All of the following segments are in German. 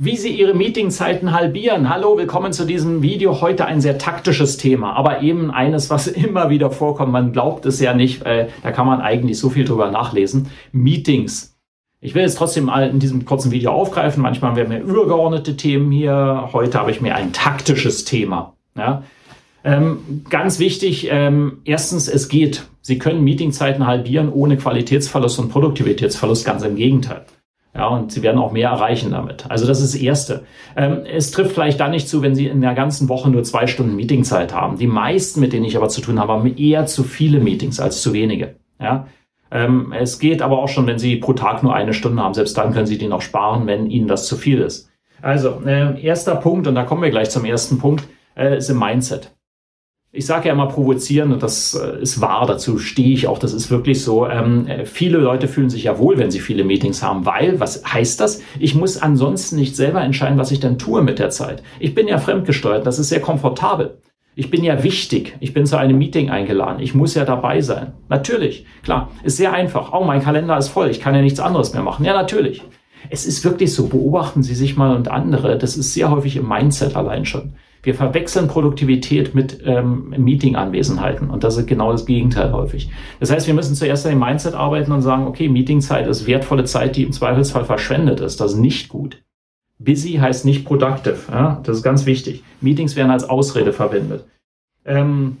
Wie Sie Ihre Meetingzeiten halbieren. Hallo, willkommen zu diesem Video. Heute ein sehr taktisches Thema, aber eben eines, was immer wieder vorkommt. Man glaubt es ja nicht, äh, da kann man eigentlich so viel drüber nachlesen. Meetings. Ich will es trotzdem in diesem kurzen Video aufgreifen. Manchmal haben wir mehr übergeordnete Themen hier. Heute habe ich mir ein taktisches Thema. Ja. Ähm, ganz wichtig, ähm, erstens, es geht. Sie können Meetingzeiten halbieren ohne Qualitätsverlust und Produktivitätsverlust. Ganz im Gegenteil. Ja, und sie werden auch mehr erreichen damit. Also das ist das Erste. Ähm, es trifft vielleicht dann nicht zu, wenn Sie in der ganzen Woche nur zwei Stunden Meetingzeit haben. Die meisten, mit denen ich aber zu tun habe, haben eher zu viele Meetings als zu wenige. Ja, ähm, es geht aber auch schon, wenn Sie pro Tag nur eine Stunde haben. Selbst dann können Sie die noch sparen, wenn Ihnen das zu viel ist. Also, äh, erster Punkt, und da kommen wir gleich zum ersten Punkt, äh, ist im Mindset ich sage ja immer provozieren und das äh, ist wahr, dazu stehe ich auch, das ist wirklich so. Ähm, äh, viele Leute fühlen sich ja wohl, wenn sie viele Meetings haben, weil, was heißt das? Ich muss ansonsten nicht selber entscheiden, was ich dann tue mit der Zeit. Ich bin ja fremdgesteuert, das ist sehr komfortabel. Ich bin ja wichtig. Ich bin zu einem Meeting eingeladen. Ich muss ja dabei sein. Natürlich, klar, ist sehr einfach. Oh, mein Kalender ist voll. Ich kann ja nichts anderes mehr machen. Ja, natürlich. Es ist wirklich so. Beobachten Sie sich mal und andere. Das ist sehr häufig im Mindset allein schon. Wir verwechseln Produktivität mit ähm, Meeting-Anwesenheiten und das ist genau das Gegenteil häufig. Das heißt, wir müssen zuerst an dem Mindset arbeiten und sagen, okay, Meetingzeit ist wertvolle Zeit, die im Zweifelsfall verschwendet ist. Das ist nicht gut. Busy heißt nicht productive. Ja? Das ist ganz wichtig. Meetings werden als Ausrede verwendet. Ähm,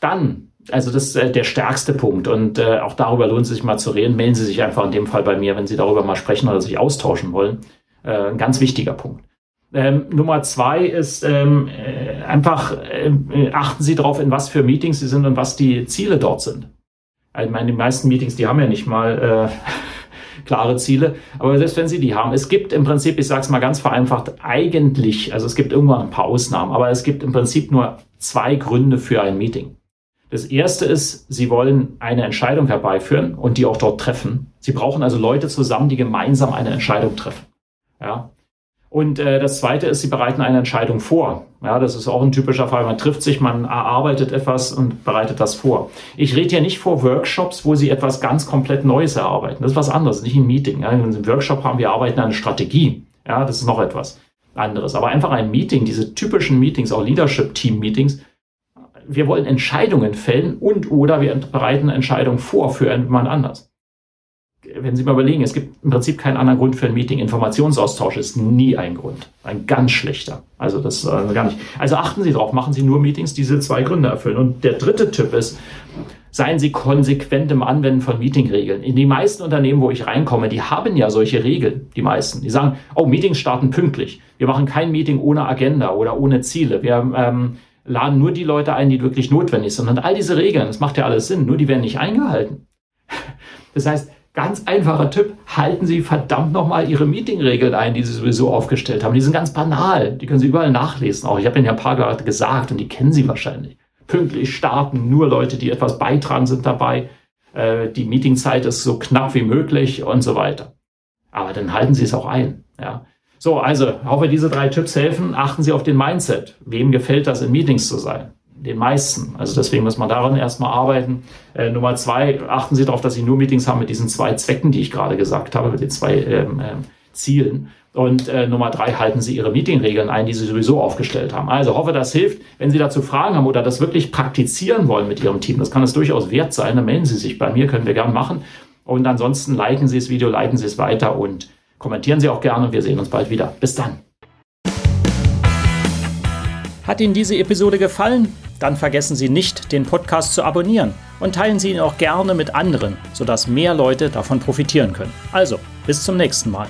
dann, also das ist äh, der stärkste Punkt und äh, auch darüber lohnt es sich mal zu reden. Melden Sie sich einfach in dem Fall bei mir, wenn Sie darüber mal sprechen oder sich austauschen wollen. Äh, ein ganz wichtiger Punkt. Ähm, Nummer zwei ist ähm, äh, einfach äh, achten Sie darauf, in was für Meetings Sie sind und was die Ziele dort sind. Also, ich meine, die meisten Meetings, die haben ja nicht mal äh, klare Ziele, aber selbst wenn Sie die haben, es gibt im Prinzip, ich sage es mal ganz vereinfacht, eigentlich, also es gibt irgendwann ein paar Ausnahmen, aber es gibt im Prinzip nur zwei Gründe für ein Meeting. Das erste ist, Sie wollen eine Entscheidung herbeiführen und die auch dort treffen. Sie brauchen also Leute zusammen, die gemeinsam eine Entscheidung treffen. Ja, und äh, das Zweite ist, sie bereiten eine Entscheidung vor. Ja, das ist auch ein typischer Fall. Man trifft sich, man erarbeitet etwas und bereitet das vor. Ich rede hier nicht vor Workshops, wo Sie etwas ganz komplett Neues erarbeiten. Das ist was anderes, nicht ein Meeting. Ja, wenn Sie einen Workshop haben, wir arbeiten eine Strategie. Ja, das ist noch etwas anderes. Aber einfach ein Meeting, diese typischen Meetings, auch Leadership-Team-Meetings, wir wollen Entscheidungen fällen und oder wir bereiten Entscheidungen vor für jemand anders wenn Sie mal überlegen, es gibt im Prinzip keinen anderen Grund für ein Meeting. Informationsaustausch ist nie ein Grund. Ein ganz schlechter. Also das äh, gar nicht. Also achten Sie drauf, machen Sie nur Meetings, die diese zwei Gründe erfüllen. Und der dritte Tipp ist, seien Sie konsequent im Anwenden von Meetingregeln. In die meisten Unternehmen, wo ich reinkomme, die haben ja solche Regeln, die meisten. Die sagen, oh, Meetings starten pünktlich. Wir machen kein Meeting ohne Agenda oder ohne Ziele. Wir ähm, laden nur die Leute ein, die wirklich notwendig sind. Und all diese Regeln, das macht ja alles Sinn, nur die werden nicht eingehalten. Das heißt, Ganz einfacher Tipp, halten Sie verdammt nochmal Ihre Meetingregeln ein, die Sie sowieso aufgestellt haben. Die sind ganz banal, die können Sie überall nachlesen. Auch ich habe Ihnen ja ein paar gerade gesagt und die kennen Sie wahrscheinlich. Pünktlich starten, nur Leute, die etwas beitragen, sind dabei. Äh, die Meetingzeit ist so knapp wie möglich und so weiter. Aber dann halten Sie es auch ein. Ja. So, also hoffe, diese drei Tipps helfen. Achten Sie auf den Mindset. Wem gefällt das, in Meetings zu sein? den meisten. Also deswegen muss man daran erstmal arbeiten. Äh, Nummer zwei, achten Sie darauf, dass Sie nur Meetings haben mit diesen zwei Zwecken, die ich gerade gesagt habe, mit den zwei ähm, äh, Zielen. Und äh, Nummer drei, halten Sie Ihre Meetingregeln ein, die Sie sowieso aufgestellt haben. Also hoffe, das hilft. Wenn Sie dazu Fragen haben oder das wirklich praktizieren wollen mit Ihrem Team, das kann es durchaus wert sein, dann melden Sie sich bei mir, können wir gerne machen. Und ansonsten liken Sie das Video, leiten Sie es weiter und kommentieren Sie auch gerne. Wir sehen uns bald wieder. Bis dann. Hat Ihnen diese Episode gefallen? Dann vergessen Sie nicht, den Podcast zu abonnieren und teilen Sie ihn auch gerne mit anderen, sodass mehr Leute davon profitieren können. Also, bis zum nächsten Mal.